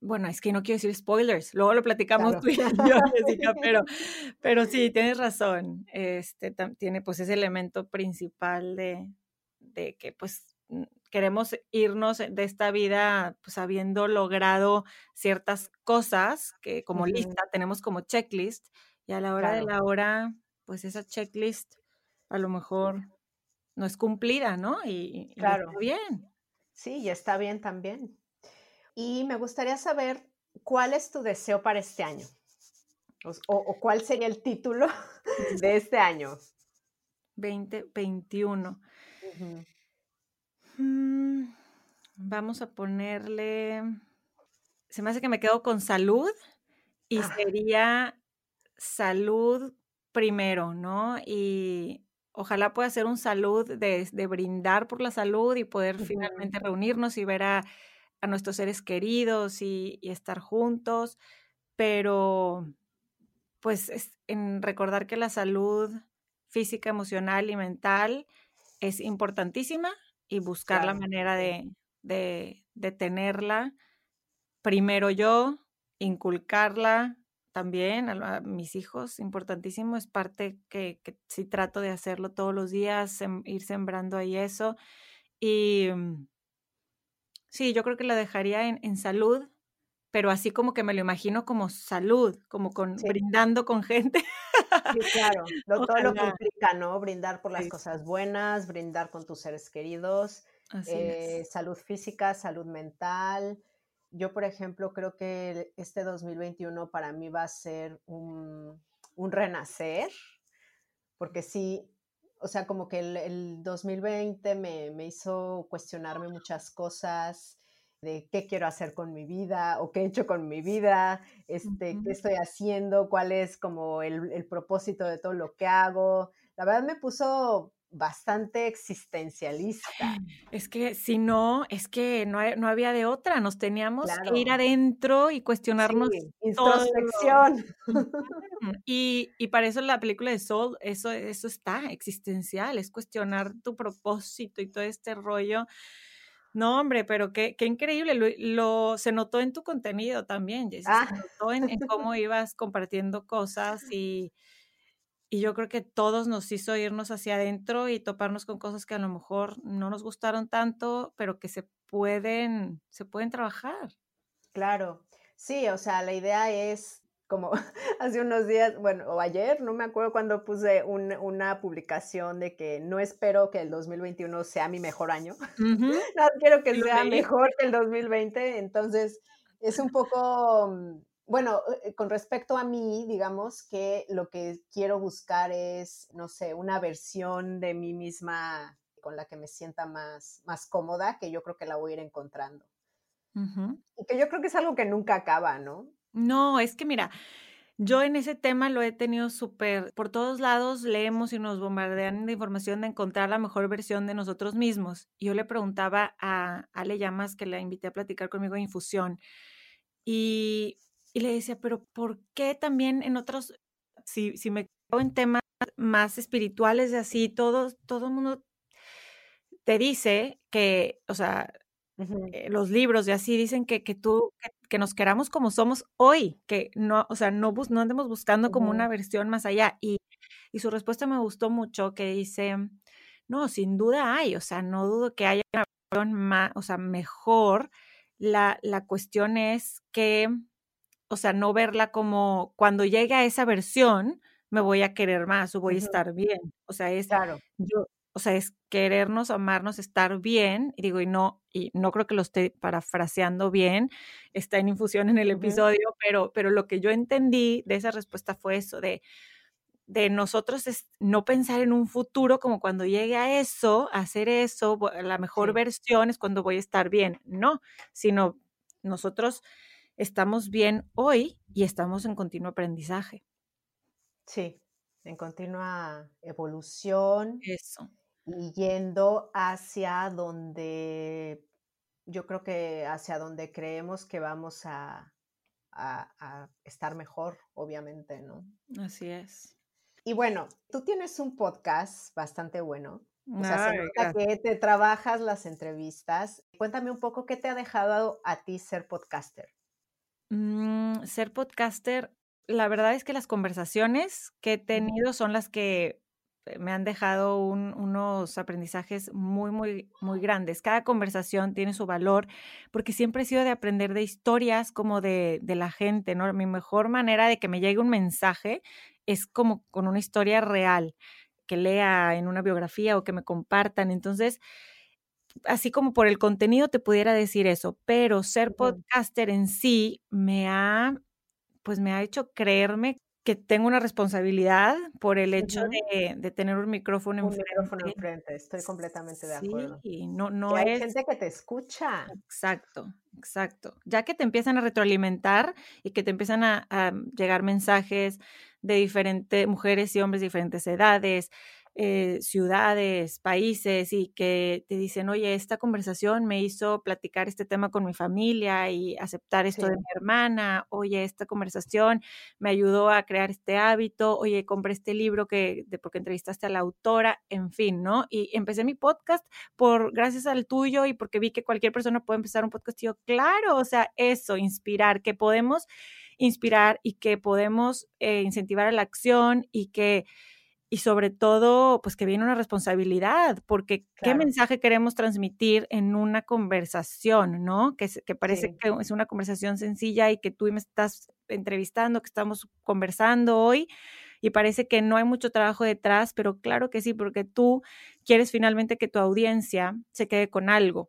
bueno, es que no quiero decir spoilers, luego lo platicamos tú y yo, Jessica, pero, pero sí, tienes razón, este, tiene pues ese elemento principal de, de que pues queremos irnos de esta vida pues habiendo logrado ciertas cosas que como lista tenemos como checklist y a la hora de la hora pues esa checklist a lo mejor no es cumplida, ¿no? Y, claro. bien. Sí, y está bien también. Y me gustaría saber cuál es tu deseo para este año. O, cuál sería el título de este año. 2021. Mm, vamos a ponerle. Se me hace que me quedo con salud y ah. sería salud primero, ¿no? Y ojalá pueda ser un salud de, brindar por la salud y poder finalmente reunirnos y ver a a nuestros seres queridos y, estar juntos, pero pues en recordar que la salud física, emocional y mental es importantísima y buscar la manera de, de, tenerla. Primero yo, inculcarla también a, mis hijos, importantísimo, es parte que, que sí trato de hacerlo todos los días, ir sembrando ahí eso. Y, mm, Sí, yo creo que la dejaría en, salud, pero así como que me lo imagino como salud, como con brindando con gente. Sí, claro, todo lo que implica, ¿no? Brindar por las cosas buenas, brindar con tus seres queridos, eh, salud física, salud mental. Yo, por ejemplo, creo que este 2021 para mí va a ser un, un renacer, porque sí, o sea, como que el, 2020 me, me, hizo cuestionarme muchas cosas de qué quiero hacer con mi vida o qué he hecho con mi vida, este, qué estoy haciendo, cuál es como el, el, propósito de todo lo que hago, la verdad me puso bastante existencialista. Es que si no, es que no, no había de otra, nos teníamos que ir adentro y cuestionarnos. Sí, introspección. Y, y, para eso la película de Soul, eso, eso está existencial, es cuestionar tu propósito y todo este rollo. No, hombre, pero qué, qué increíble. Lo, se notó en tu contenido también, Jessy. Se ah. notó en, en, cómo ibas compartiendo cosas y, y yo creo que todos nos hizo irnos hacia adentro y toparnos con cosas que a lo mejor no nos gustaron tanto, pero que se pueden, se pueden trabajar. Claro, sí, o sea, la idea es como hace unos días, bueno, o ayer, no me acuerdo cuando puse una publicación de que no espero que el 2021 sea mi mejor año, no quiero que sea mejor que el 2020, entonces es un poco mm, bueno, eh, con respecto a mí, digamos que lo que quiero buscar es, no sé, una versión de mí misma con la que me sienta más, más cómoda, que yo creo que la voy a ir encontrando. Y que yo creo que es algo que nunca acaba, ¿no? No, es que mira, yo en ese tema lo he tenido súper, por todos lados leemos y nos bombardean de información de encontrar la mejor versión de nosotros mismos. Yo le preguntaba a Ale Llamas, que la invité a platicar conmigo en Infusión, y y le decía, pero ¿por qué también en otros, si, si me quedo en temas más espirituales de así, todo, todo el mundo te dice que, o sea, eh, los libros y así dicen que, que tú, que, nos queramos como somos hoy, que no, o sea, no, no andemos buscando como una versión más allá. Y, y su respuesta me gustó mucho, que dice, no, sin duda hay, o sea, no dudo que haya una versión más, o sea, mejor. La, la cuestión es que o sea, no verla como cuando llegue a esa versión, me voy a querer más o voy a estar bien. O sea, es claro. yo, o sea, es querernos, amarnos, estar bien, y digo, y no, y no creo que lo esté parafraseando bien, está en infusión en el episodio, pero, pero lo que yo entendí de esa respuesta fue eso, de, de nosotros es no pensar en un futuro como cuando llegue a eso, a hacer eso, la mejor versión es cuando voy a estar bien, no, sino nosotros estamos bien hoy y estamos en continuo aprendizaje. Sí, en continua evolución. Eso. Y yendo hacia donde, yo creo que hacia donde creemos que vamos a, estar mejor, obviamente, ¿no? Así es. Y bueno, tú tienes un podcast bastante bueno. O sea, se que te trabajas las entrevistas. Cuéntame un poco qué te ha dejado a ti ser podcaster. Mm, ser podcaster, la verdad es que las conversaciones que he tenido son las que eh, me han dejado unos aprendizajes muy, muy, muy grandes. Cada conversación tiene su valor porque siempre he sido de aprender de historias como de, de la gente, ¿no? Mi mejor manera de que me llegue un mensaje es como con una historia real, que lea en una biografía o que me compartan. Entonces, así como por el contenido te pudiera decir eso, pero ser podcaster en sí me ha, pues me ha hecho creerme que tengo una responsabilidad por el hecho de, tener un micrófono un micrófono enfrente, estoy completamente de acuerdo. Sí, no, no hay gente que te escucha. Exacto, exacto. Ya que te empiezan a retroalimentar y que te empiezan a, a llegar mensajes de diferentes mujeres y hombres de diferentes edades, eh, ciudades, países y que te dicen, oye, esta conversación me hizo platicar este tema con mi familia y aceptar esto de mi hermana, oye, esta conversación me ayudó a crear este hábito, oye, compré este libro que, de, porque entrevistaste a la autora, en fin, ¿no? Y empecé mi podcast por, gracias al tuyo y porque vi que cualquier persona puede empezar un podcast y yo, claro, o sea, eso, inspirar, que podemos inspirar y que podemos eh, incentivar a la acción y que y sobre todo, pues que viene una responsabilidad, porque qué mensaje queremos transmitir en una conversación, ¿no? Que, que parece que es una conversación sencilla y que tú me estás entrevistando, que estamos conversando hoy y parece que no hay mucho trabajo detrás, pero claro que sí, porque tú quieres finalmente que tu audiencia se quede con algo.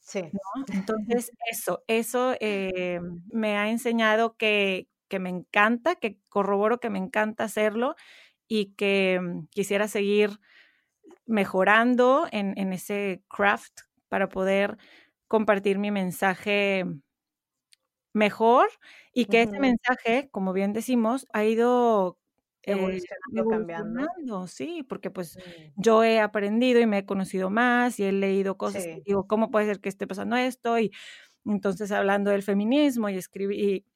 Sí. Entonces, eso, eso eh, me ha enseñado que, que me encanta, que corroboro que me encanta hacerlo y que mm, quisiera seguir mejorando en, ese craft para poder compartir mi mensaje mejor y que ese mensaje, como bien decimos, ha ido evolucionando, cambiando. Sí, porque pues yo he aprendido y me he conocido más y he leído cosas y digo, ¿cómo puede ser que esté pasando esto? Y entonces hablando del feminismo y escribí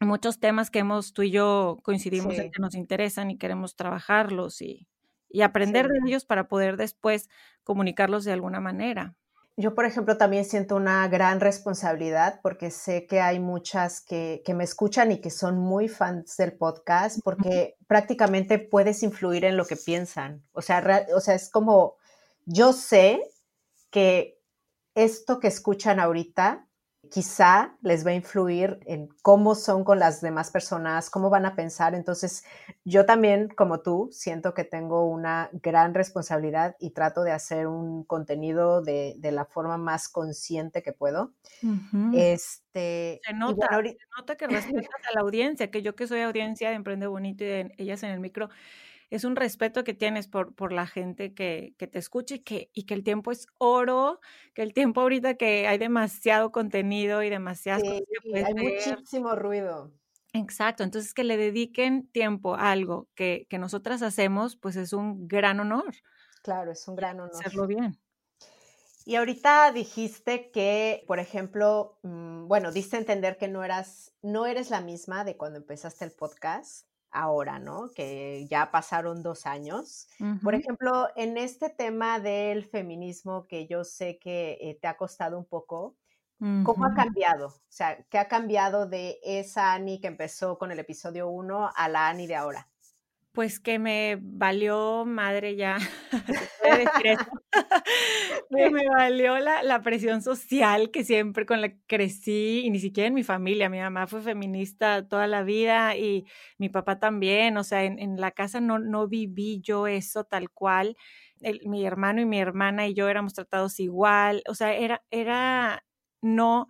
muchos temas que hemos tú y yo coincidimos en que nos interesan y queremos trabajarlos y, y aprender de ellos para poder después comunicarlos de alguna manera. Yo, por ejemplo, también siento una gran responsabilidad porque sé que hay muchas que, me escuchan y que son muy fans del podcast porque prácticamente puedes influir en lo que piensan. O sea, o sea, es como, yo sé que esto que escuchan ahorita quizá les va a influir en cómo son con las demás personas, cómo van a pensar. Entonces, yo también, como tú, siento que tengo una gran responsabilidad y trato de hacer un contenido de, la forma más consciente que puedo. Este, se nota, se nota que respetas a la audiencia, que yo que soy audiencia de Emprende Bonito y de Ellas en el Micro, es un respeto que tienes por, por la gente que, que, te escucha y que, y que el tiempo es oro, que el tiempo ahorita que hay demasiado contenido y demasiadas cosas hay muchísimo ruido. Exacto, entonces que le dediquen tiempo a algo que, que nosotras hacemos, pues es un gran honor. Claro, es un gran honor. Hacerlo bien. Y ahorita dijiste que, por ejemplo, mm, bueno, diste a entender que no eras, no eres la misma de cuando empezaste el podcast ahora, ¿no? Que ya pasaron dos años. Por ejemplo, en este tema del feminismo que yo sé que eh, te ha costado un poco, ¿cómo ha cambiado? O sea, ¿qué ha cambiado de esa Ani que empezó con el episodio 1 a la Ani de ahora? Pues que me valió madre ya, que me valió la, presión social que siempre con la que crecí y ni siquiera en mi familia. Mi mamá fue feminista toda la vida y mi papá también. O sea, en, la casa no, no viví yo eso tal cual. mi hermano y mi hermana y yo éramos tratados igual. O sea, era, era, no,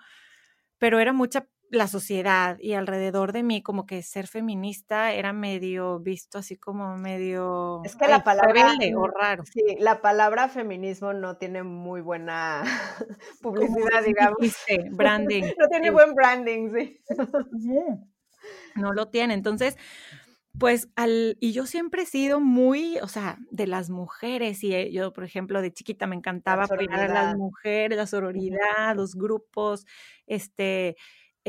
pero era mucha la sociedad y alrededor de mí como que ser feminista era medio visto así como medio es que la palabra o raro. sí la palabra feminismo no tiene muy buena publicidad digamos. branding no tiene buen branding sí. No. Lo tiene. Entonces pues al, y yo siempre he sido muy, o sea, de las mujeres, y eh, yo, por ejemplo, de chiquita me encantaba apoyar a las mujeres, la sororidad, los grupos, este,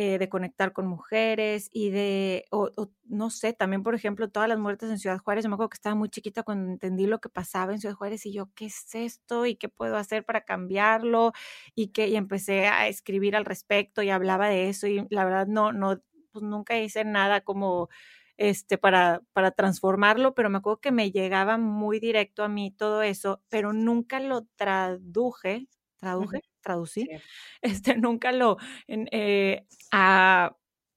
eh, de conectar con mujeres y de, o, no sé, también por ejemplo, todas las muertes en Ciudad Juárez, yo me acuerdo que estaba muy chiquita cuando entendí lo que pasaba en Ciudad Juárez y yo, ¿qué es esto? ¿Y qué puedo hacer para cambiarlo? Y que y empecé a escribir al respecto y hablaba de eso y la verdad no, no, pues nunca hice nada como este, para, para transformarlo, pero me acuerdo que me llegaba muy directo a mí todo eso, pero nunca lo traduje, traduje, traducir, este, nunca lo, eh,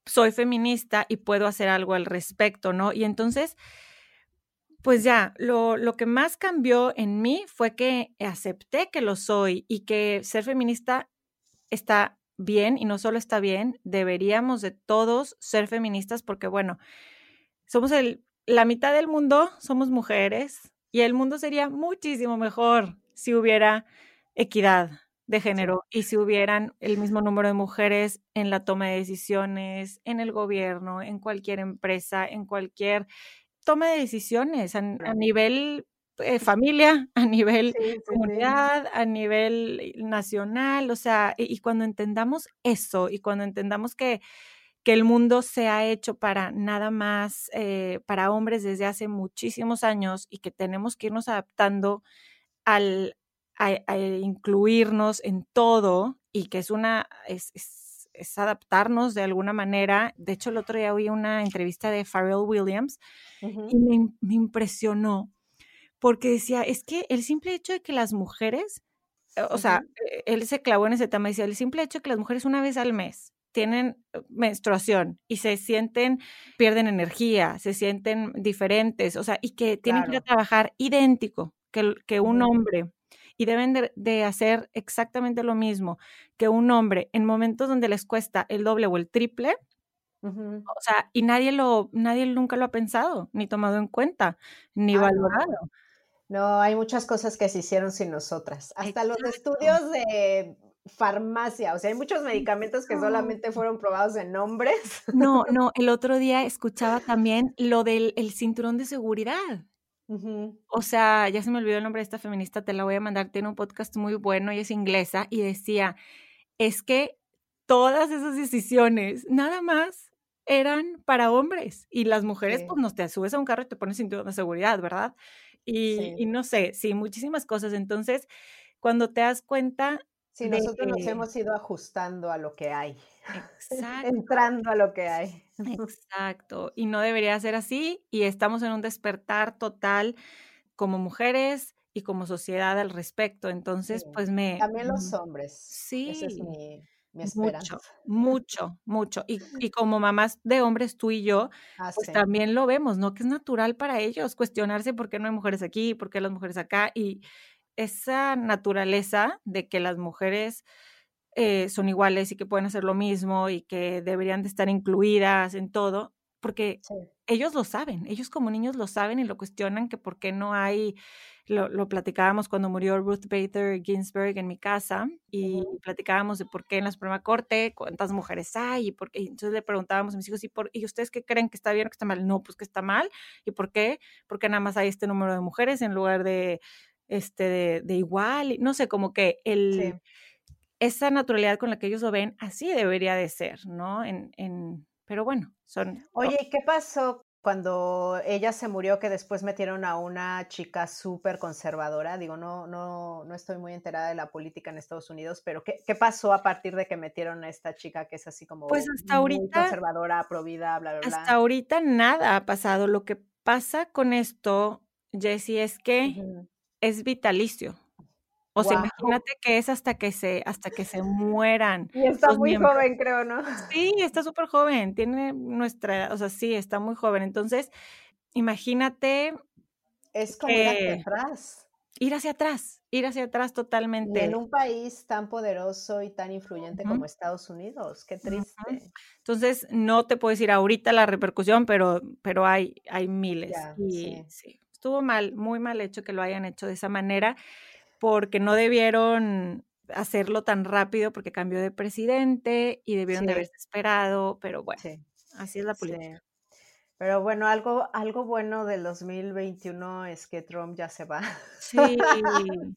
soy feminista y puedo hacer algo al respecto, ¿no? Y entonces, pues ya, lo, lo, que más cambió en mí fue que acepté que lo soy y que ser feminista está bien y no solo está bien, deberíamos de todos ser feministas porque, bueno, somos el, la mitad del mundo, somos mujeres y el mundo sería muchísimo mejor si hubiera equidad, de género y si hubieran el mismo número de mujeres en la toma de decisiones, en el gobierno, en cualquier empresa, en cualquier toma de decisiones a, nivel eh, familia, a nivel comunidad, a nivel nacional, o sea, y, cuando entendamos eso y cuando entendamos que, que el mundo se ha hecho para nada más, eh, para hombres desde hace muchísimos años y que tenemos que irnos adaptando al, a, incluirnos en todo y que es una, es, es, adaptarnos de alguna manera. De hecho, el otro día oí una entrevista de Pharrell Williams y me, me, impresionó porque decía, es que el simple hecho de que las mujeres, eh, o sea, e, él se clavó en ese tema y decía, el simple hecho de que las mujeres una vez al mes tienen eh, menstruación y se sienten, pierden energía, se sienten diferentes, o sea, y que tienen que trabajar idéntico que, que un hombre y deben de, hacer exactamente lo mismo que un hombre en momentos donde les cuesta el doble o el triple. O sea, y nadie lo, nadie nunca lo ha pensado, ni tomado en cuenta, ni valorado. No. hay muchas cosas que se hicieron sin nosotras. Hasta los estudios de farmacia. O sea, hay muchos medicamentos que solamente fueron probados en hombres. No, no, el otro día escuchaba también lo del cinturón de seguridad. O sea, ya se me olvidó el nombre de esta feminista, te la voy a mandar, tiene un podcast muy bueno y es inglesa y decía, es que todas esas decisiones nada más eran para hombres y las mujeres pues no te subes a un carro y te pones cinturón de seguridad, ¿verdad? Y, y no sé, sí, muchísimas cosas. Entonces, cuando te das cuenta Sí, nosotros nos hemos ido ajustando a lo que hay. Exacto. Entrando a lo que hay. Exacto. Y no debería ser así. Y estamos en un despertar total como mujeres y como sociedad al respecto. Entonces, pues me... También los hombres. Sí. Esa es mi, esperanza. Mucho, mucho, mucho. Y, y, como mamás de hombres, tú y yo, ah, pues también lo vemos, ¿no? Que es natural para ellos cuestionarse por qué no hay mujeres aquí, por qué las mujeres acá. Y esa naturaleza de que las mujeres eh, son iguales y que pueden hacer lo mismo y que deberían de estar incluidas en todo, porque ellos lo saben, ellos como niños lo saben y lo cuestionan que por qué no hay, lo, platicábamos cuando murió Ruth Bader Ginsburg en mi casa y platicábamos de por qué en la Suprema Corte, cuántas mujeres hay y por qué, entonces le preguntábamos a mis hijos, ¿y, por, ¿y ustedes qué creen que está bien o que está mal? No, pues que está mal, ¿y por qué? Porque nada más hay este número de mujeres en lugar de este, de, igual, no sé, como que el, esa naturalidad con la que ellos lo ven, así debería de ser, ¿no? En, en, pero bueno, son... Oye, ¿y qué pasó cuando ella se murió que después metieron a una chica súper conservadora? Digo, no, no, no estoy muy enterada de la política en Estados Unidos, pero ¿qué, ¿qué, pasó a partir de que metieron a esta chica que es así como pues hasta ahorita, conservadora, provida, bla, bla, bla? Hasta ahorita nada ha pasado. Lo que pasa con esto, Jessie, es que es vitalicio. O sea, imagínate que es hasta que se, hasta que se mueran. Y está muy joven, creo, ¿no? Sí, está súper joven. Tiene nuestra, o sea, sí, está muy joven. Entonces, imagínate. Es como ir hacia atrás. Ir hacia atrás, ir hacia atrás totalmente. en un país tan poderoso y tan influyente como Estados Unidos. Qué triste. Entonces, no te puedo decir ahorita la repercusión, pero, pero hay, hay miles. y sí estuvo mal, muy mal hecho que lo hayan hecho de esa manera, porque no debieron hacerlo tan rápido porque cambió de presidente y debieron de haberse esperado, pero bueno, así es la política. Pero bueno, algo, algo bueno del 2021 es que Trump ya se va. Sí,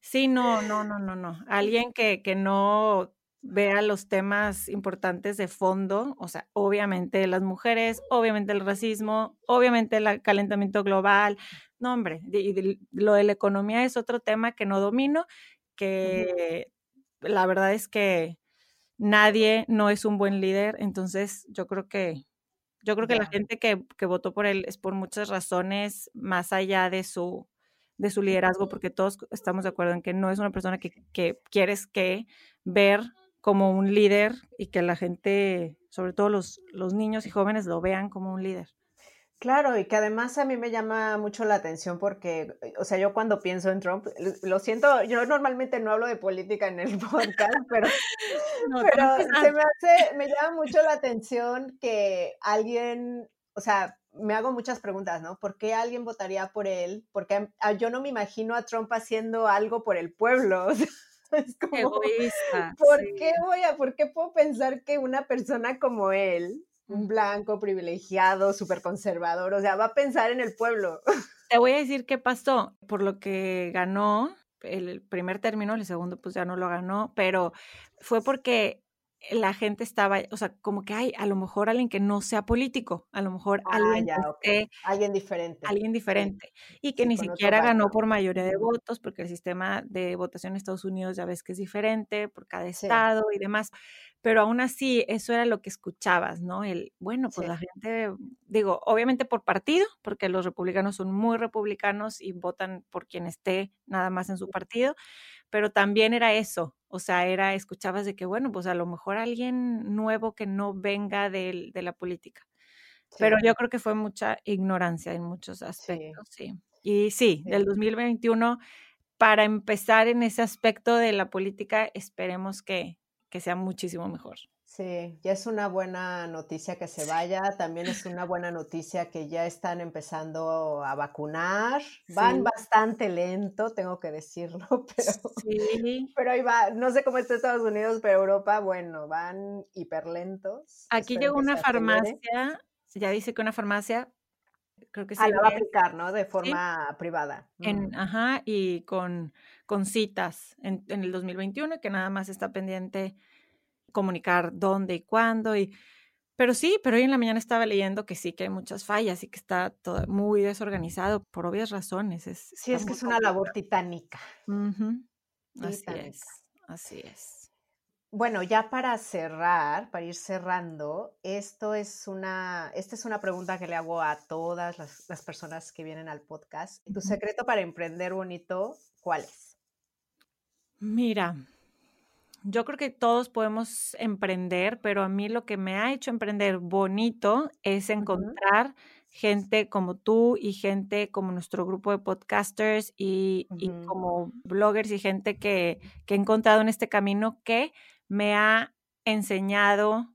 sí, no, no, no, no, no. Alguien que, que no vea los temas importantes de fondo, o sea, obviamente las mujeres, obviamente el racismo, obviamente el calentamiento global. No, hombre, lo de la economía es otro tema que no domino, que la verdad es que nadie no es un buen líder, entonces yo creo que yo creo que la gente que, que, votó por él es por muchas razones más allá de su de su liderazgo, porque todos estamos de acuerdo en que no es una persona que, que quieres que ver como un líder y que la gente, sobre todo los, los niños y jóvenes, lo vean como un líder. Claro, y que además a mí me llama mucho la atención porque, o sea, yo cuando pienso en Trump, lo siento, yo normalmente no hablo de política en el podcast, pero, pero se me hace, me llama mucho la atención que alguien, o sea, me hago muchas preguntas, ¿no? ¿Por qué alguien votaría por él? Porque yo no me imagino a Trump haciendo algo por el pueblo. Es como, Egoísta. ¿Por qué voy a, por qué puedo pensar que una persona como él, un blanco, privilegiado, súper conservador, o sea, va a pensar en el pueblo? Te voy a decir qué pasó. Por lo que ganó el primer término, el segundo pues ya no lo ganó, pero fue porque la gente estaba, o sea, como que hay a lo mejor alguien que no sea político, a lo mejor ah, alguien, alguien diferente. Alguien diferente. Y que ni siquiera ganó por mayoría de votos, porque el sistema de votación en Estados Unidos ya ves que es diferente por cada estado y demás. Pero aún así, eso era lo que escuchabas, ¿no? El, bueno, pues la gente, digo, obviamente por partido, porque los republicanos son muy republicanos y votan por quien esté nada más en su partido, pero también era eso, o sea, era, escuchabas de que, bueno, pues a lo mejor alguien nuevo que no venga de, de la política. Pero yo creo que fue mucha ignorancia en muchos aspectos, sí. Y sí, del 2021, para empezar en ese aspecto de la política, esperemos que, que sea muchísimo mejor. Sí, ya es una buena noticia que se vaya. También es una buena noticia que ya están empezando a vacunar. Van bastante lento, tengo que decirlo, pero, sí. pero ahí va. No sé cómo está Estados Unidos, pero Europa, bueno, van hiper lentos. Aquí llegó una farmacia, ya dice que una farmacia, creo que sí. Ah, la va a aplicar, ¿no? De forma privada. En, ajá, y con, con citas en, en el 2021, que nada más está pendiente comunicar dónde y cuándo. Y, pero sí, pero hoy en la mañana estaba leyendo que sí, que hay muchas fallas y que está todo muy desorganizado por obvias razones. Es, sí, es que es una labor titánica. Así es, así es. Bueno, ya para cerrar, para ir cerrando, esto es una, esta es una pregunta que le hago a todas las, las personas que vienen al podcast. ¿Tu secreto para emprender bonito cuál es? Mira, yo creo que todos podemos emprender, pero a mí lo que me ha hecho emprender bonito es encontrar gente como tú y gente como nuestro grupo de podcasters y, como bloggers y gente que, he encontrado en este camino que me ha enseñado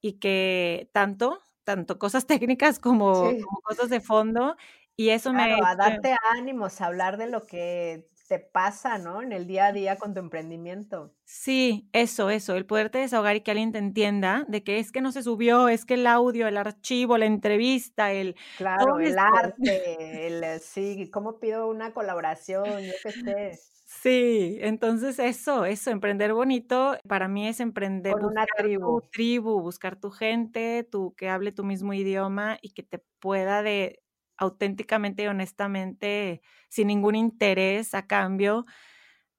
y que tanto, tanto cosas técnicas como, cosas de fondo. Y eso me ha a darte ánimos, a hablar de lo que te pasa, ¿no? En el día a día con tu emprendimiento. Sí, eso, eso, el poderte desahogar y que alguien te entienda de que es que no se subió, es que el audio, el archivo, la entrevista, el... Claro, el arte, el, eh, sí, ¿cómo pido una colaboración? Yo qué sé. Sí, entonces eso, eso, emprender bonito, para mí es emprender Con una tribu. tu tribu, buscar tu gente, tu que hable tu mismo idioma y que te pueda de auténticamente y honestamente, sin ningún interés a cambio,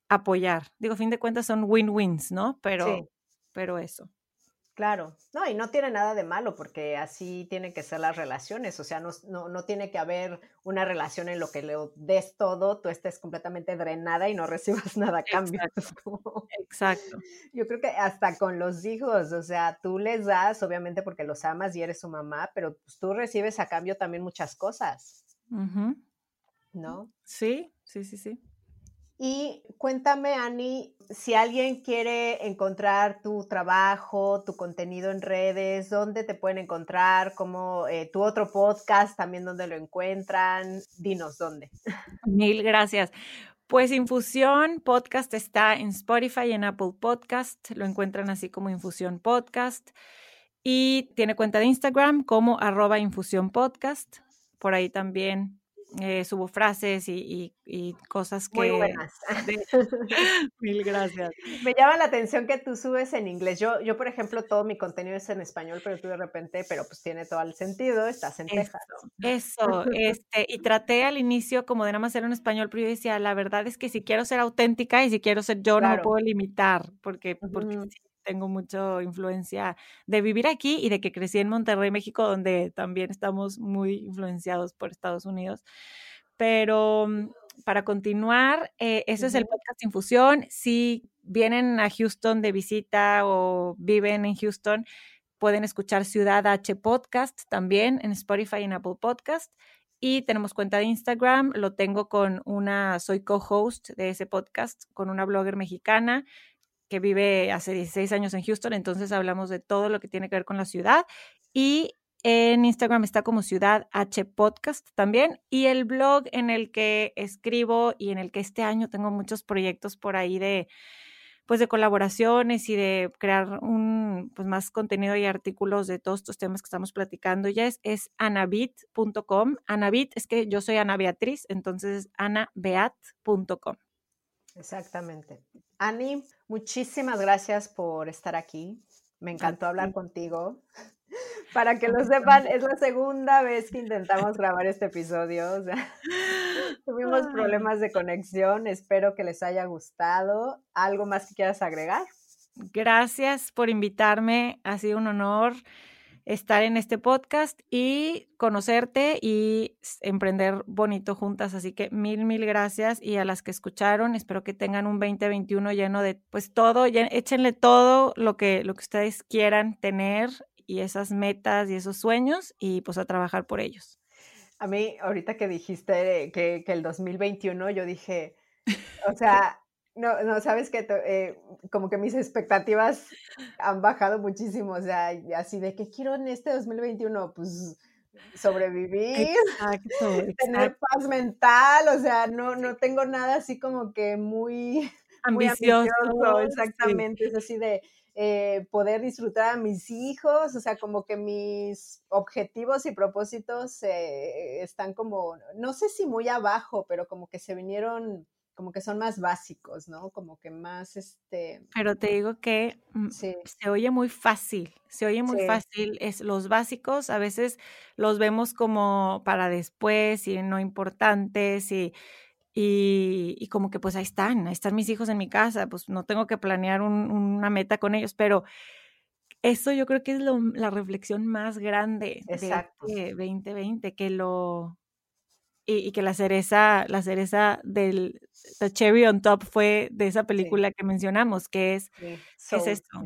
apoyar. Digo, a fin de cuentas son win-wins, ¿no? Pero, pero eso. Claro, no, y no tiene nada de malo porque así tienen que ser las relaciones, o sea, no, no, tiene que haber una relación en lo que le des todo, tú estés completamente drenada y no recibas nada a cambio. Exacto. Yo creo que hasta con los hijos, o sea, tú les das, obviamente porque los amas y eres su mamá, pero pues, tú recibes a cambio también muchas cosas. ¿No? Sí, sí, sí, sí. Y cuéntame, Ani, si alguien quiere encontrar tu trabajo, tu contenido en redes, ¿dónde te pueden encontrar? Como eh, tu otro podcast, también dónde lo encuentran. Dinos dónde. Mil gracias. Pues Infusión Podcast está en Spotify y en Apple Podcast. Lo encuentran así como Infusión Podcast. Y tiene cuenta de Instagram como arroba Infusión Podcast. Por ahí también eh, subo frases y, cosas que... Muy buenas. Mil gracias. Me llama la atención que tú subes en inglés. Yo, yo, por ejemplo, todo mi contenido es en español, pero tú de repente, pero pues tiene todo el sentido, estás en Texas. Eso, este, y traté al inicio como de nada más ser en español, pero yo decía, la verdad es que si quiero ser auténtica y si quiero ser yo, no me puedo limitar, porque, porque tengo mucha influencia de vivir aquí y de que crecí en Monterrey, México, donde también estamos muy influenciados por Estados Unidos. Pero mm, para continuar, eh, eso es el podcast Infusión. Si vienen a Houston de visita o viven en Houston, pueden escuchar Ciudad H Podcast también en Spotify y en Apple Podcast. Y tenemos cuenta de Instagram, lo tengo con una, soy co-host de ese podcast, con una blogger mexicana que vive hace 16 años en Houston, entonces hablamos de todo lo que tiene que ver con la ciudad. Y en Instagram está como Ciudad H Podcast también. Y el blog en el que escribo y en el que este año tengo muchos proyectos por ahí de pues de colaboraciones y de crear un pues más contenido y artículos de todos estos temas que estamos platicando ya es, es anabit.com. Anabit es que yo soy Ana Beatriz, entonces anabeat.com. Exactamente. Ani, muchísimas gracias por estar aquí. Me encantó hablar contigo. Para que lo sepan, es la segunda vez que intentamos grabar este episodio. tuvimos problemas de conexión. Espero que les haya gustado. ¿Algo más que quieras agregar? Gracias por invitarme. Ha sido un honor estar en este podcast y conocerte y emprender bonito juntas. Así que mil, mil gracias. Y a las que escucharon, espero que tengan un 2021 lleno de pues todo, échenle todo lo que, lo que ustedes quieran tener y esas metas y esos sueños y pues a trabajar por ellos. A mí, ahorita que dijiste que, que el 2021, yo dije, o sea, No, no, sabes que eh, como que mis expectativas han bajado muchísimo, o sea, así de que quiero en este 2021, pues sobrevivir, tener paz mental, o sea, no, no tengo nada así como que muy ambicioso. exactamente, es así de eh, poder disfrutar a mis hijos, o sea, como que mis objetivos y propósitos eh, están como, no sé si muy abajo, pero como que se vinieron como que son más básicos, ¿no? Como que más, este... Pero te digo que mm, se oye muy fácil, se oye muy fácil. Es, los básicos a veces los vemos como para después y no importantes y y, como que pues ahí están, ahí están mis hijos en mi casa, pues no tengo que planear una meta con ellos, pero eso yo creo que es la reflexión más grande Exacto. de 2020, que lo... Y, que la cereza, la cereza del the cherry on top fue de esa película que mencionamos, que es, es esto.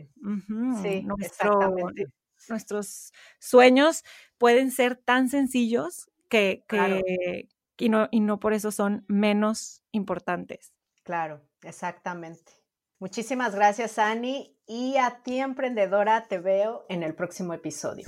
nuestros sueños pueden ser tan sencillos que, que, y no, y no por eso son menos importantes. Claro, exactamente. Muchísimas gracias, Ani, y a ti, emprendedora, te veo en el próximo episodio.